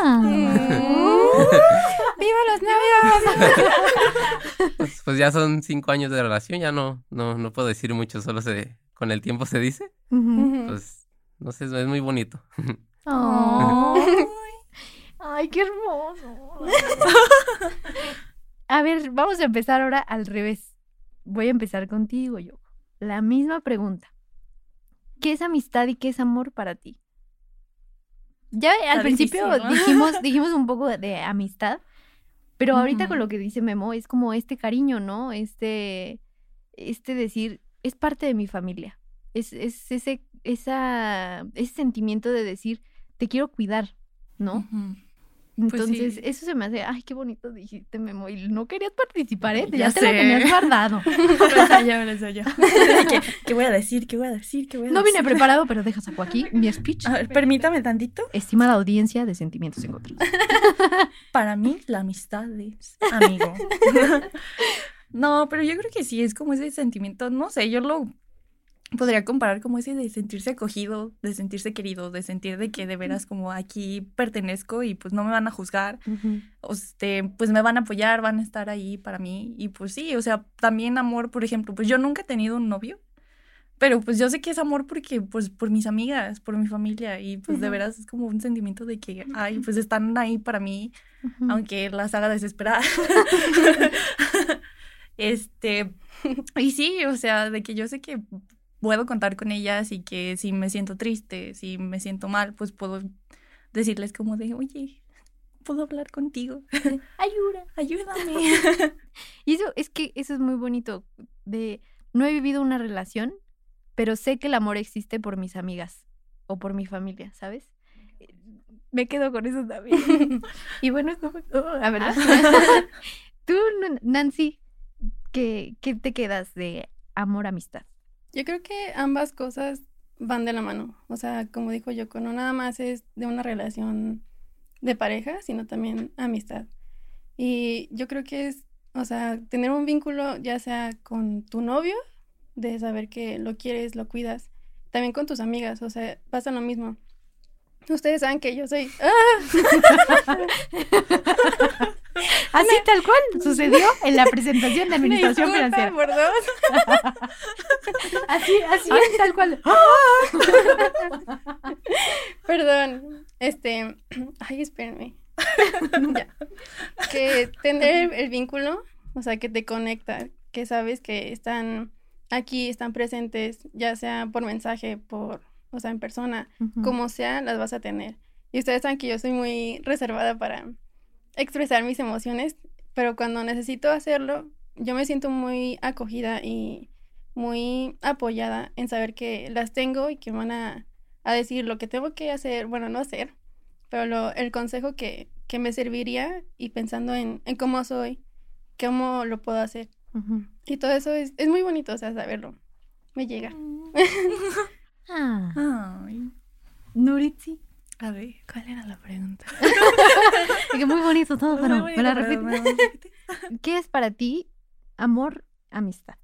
Ah. ¡Viva los novios! Pues, pues ya son cinco años de relación, ya no, no, no puedo decir mucho, solo se, con el tiempo se dice. Pues, no sé, es muy bonito. Ay, qué hermoso. A ver, vamos a empezar ahora al revés. Voy a empezar contigo, yo. La misma pregunta. ¿Qué es amistad y qué es amor para ti? Ya al principio difícil, ¿no? dijimos, dijimos un poco de, amistad, pero ahorita con lo que dice Memo es como este cariño, ¿no? Este, este decir, es parte de mi familia. Es, es ese, esa, ese sentimiento de decir, te quiero cuidar, ¿no? Entonces, sí. eso se me hace, ay, qué bonito dijiste, Memo. Y no querías participar, ¿eh? Ya, Ya te lo sé. tenías guardado. Lo lo ensayó. ¿Qué, qué voy a decir? ¿Qué voy a decir? ¿Qué voy a No vine preparado, pero deja saco aquí mi speech. A ver, permítame tantito. Estimada audiencia de sentimientos encontrados. Para mí, la amistad es amigo. no, pero yo creo que sí, es como ese sentimiento, no sé, yo lo podría comparar como ese de sentirse acogido, de sentirse querido, de sentir de que de veras como aquí pertenezco y pues no me van a juzgar, o este, pues me van a apoyar, van a estar ahí para mí y pues sí, o sea, también amor, por ejemplo, pues yo nunca he tenido un novio, Pero pues yo sé que es amor porque, pues, por mis amigas, por mi familia. Y pues de Ujú. veras es como un sentimiento de que, ay, pues están ahí para mí, aunque las haga desesperar. este, y sí, o sea, de que yo sé que puedo contar con ellas y que si me siento triste, si me siento mal, pues puedo decirles como de, oye, puedo hablar contigo, Ayuda. ayúdame. Y eso es que eso es muy bonito. De no he vivido una relación, pero sé que el amor existe por mis amigas o por mi familia, ¿sabes? Me quedo con eso también. y bueno, todo, la verdad. Tú, Nancy, ¿qué, ¿qué te quedas de amor, amistad? Yo creo que ambas cosas van de la mano. O sea, como dijo Yoko, no nada más es de una relación de pareja, sino también amistad. Y yo creo que es, o sea, tener un vínculo ya sea con tu novio, de saber que lo quieres, lo cuidas, también con tus amigas, o sea, pasa lo mismo. Ustedes saben que yo soy... ¡Ah! Así tal cual sucedió en la presentación de administración financiera. por dos. Así, así es, tal cual. Perdón, este, ay, espérenme. ya. Que tener el vínculo, o sea, que te conecta, que sabes que están aquí, están presentes, ya sea por mensaje, por, o sea, en persona, como sea, las vas a tener. Y ustedes saben que yo soy muy reservada para expresar mis emociones, pero cuando necesito hacerlo, yo me siento muy acogida y muy apoyada en saber que las tengo y que van a, a decir lo que tengo que hacer, bueno, no hacer, pero lo- el consejo que, que me serviría y pensando en, en cómo soy, cómo lo puedo hacer. Y todo eso es, es muy bonito, o sea, saberlo. Me llega. Ah, Ay, Nuritzi. A ver. ¿Cuál era la pregunta? Que muy bonito todo, pero Muy me la bonito, me la repites. ¿Qué es para ti amor, amistad?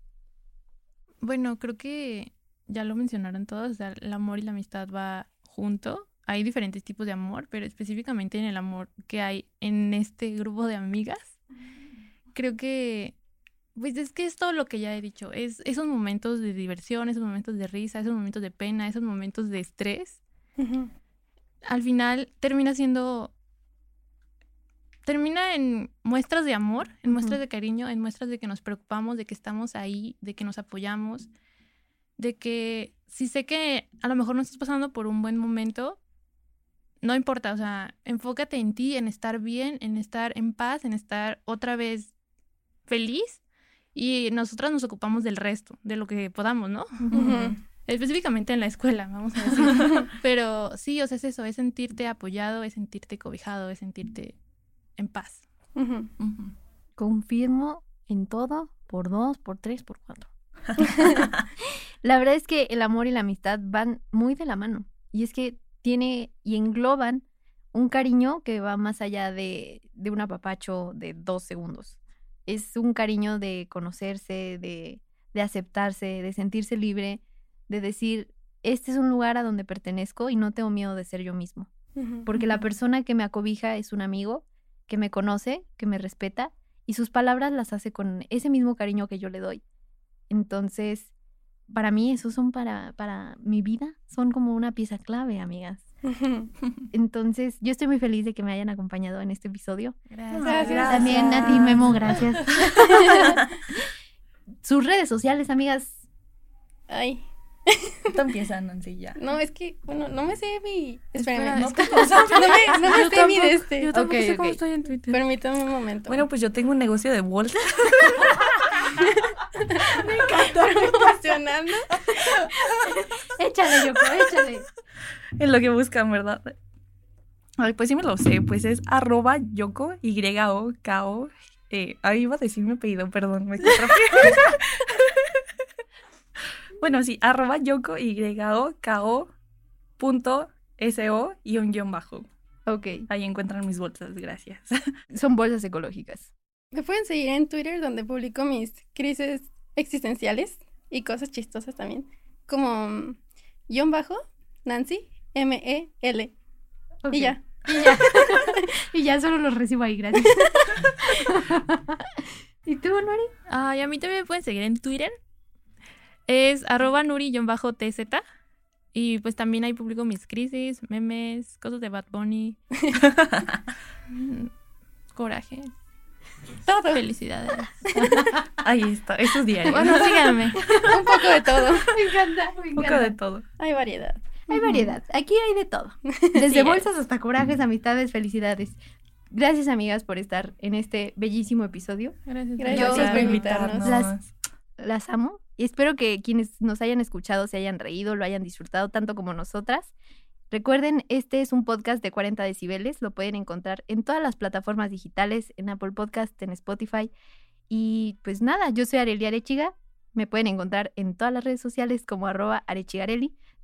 Bueno, creo que ya lo mencionaron todos, o sea, el amor y la amistad va junto. Hay diferentes tipos de amor, pero específicamente en el amor que hay en este grupo de amigas, creo que, pues es que es todo lo que ya he dicho, es esos momentos de diversión, esos momentos de risa, esos momentos de pena, esos momentos de estrés, Ujú. Al final termina siendo termina en muestras de amor, en muestras de cariño, en muestras de que nos preocupamos, de que estamos ahí, de que nos apoyamos, de que si sé que a lo mejor no estás pasando por un buen momento, no importa, o sea, enfócate en ti, en estar bien, en estar en paz, en estar otra vez feliz y nosotras nos ocupamos del resto, de lo que podamos, ¿no? Específicamente en la escuela, vamos a decir. Pero sí, o sea, es eso, es sentirte apoyado, es sentirte cobijado, es sentirte en paz. Confirmo en todo, por dos, por tres, por cuatro. la verdad es que el amor y la amistad van muy de la mano. Y es que tiene y engloban un cariño que va más allá de, de un apapacho de dos segundos. Es un cariño de conocerse, de, de aceptarse, de sentirse libre, de decir, este es un lugar a donde pertenezco y no tengo miedo de ser yo mismo. Porque la persona que me acobija es un amigo que me conoce, que me respeta y sus palabras las hace con ese mismo cariño que yo le doy. Entonces, para mí, esos son para, para mi vida, son como una pieza clave, amigas. Entonces, yo estoy muy feliz de que me hayan acompañado en este episodio. Gracias. También Nati Memo, gracias. Sus redes sociales, amigas. Ay, Tú empieza, Nancy, ya. no, es que, bueno, no me sé mi... Espera, Espérame, no, no me, no me sé mi de este. Yo tampoco Ok, sé cómo estoy en Twitter. Permítame un momento. Bueno, pues yo tengo un negocio de bolsa. estoy emocionando. Échale, Yoko, échale. Es lo que buscan, ¿verdad? Ay, pues sí me lo sé, pues es arroba yoko, y-o-k-o. Eh, ahí iba a decir mi apellido, perdón, me contrapié. Bueno, sí, arroba yoko, y-o-k-o punto S-O y un guion bajo. Ok, Ahí encuentran mis bolsas, gracias. son bolsas ecológicas. Me pueden seguir en Twitter donde publico mis crisis existenciales y cosas chistosas también. Como guion bajo, Nancy, M-E-L. Y ya. Y ya. y ya solo los recibo ahí, gracias. ¿Y tú, Nori? Ah, y a mí también me pueden seguir en Twitter. Es arroba nuri-tz. Y pues también ahí publico mis crisis, memes, cosas de Bad Bunny. Coraje. Todo. Felicidades. Ahí está, esos diarios. Bueno, síganme. Un poco de todo. Me encanta, me Un poco de todo. Hay variedad. Hay variedad. Aquí hay de todo. Desde Sí, bolsas hasta corajes, amistades, felicidades. Gracias, amigas, por estar en este bellísimo episodio. Gracias. Gracias por por invitarnos. Las- Las amo espero que quienes nos hayan escuchado se hayan reído, lo hayan disfrutado tanto como nosotras. Recuerden, este es un podcast de 40 decibeles. Lo pueden encontrar en todas las plataformas digitales, en Apple Podcast, en Spotify. Y pues nada, yo soy Arelia Arechiga. Me pueden encontrar en todas las redes sociales como arroba.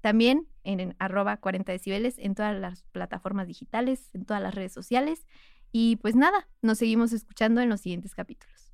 También en, en arroba 40 decibeles, en todas las plataformas digitales, en todas las redes sociales. Y pues nada, nos seguimos escuchando en los siguientes capítulos.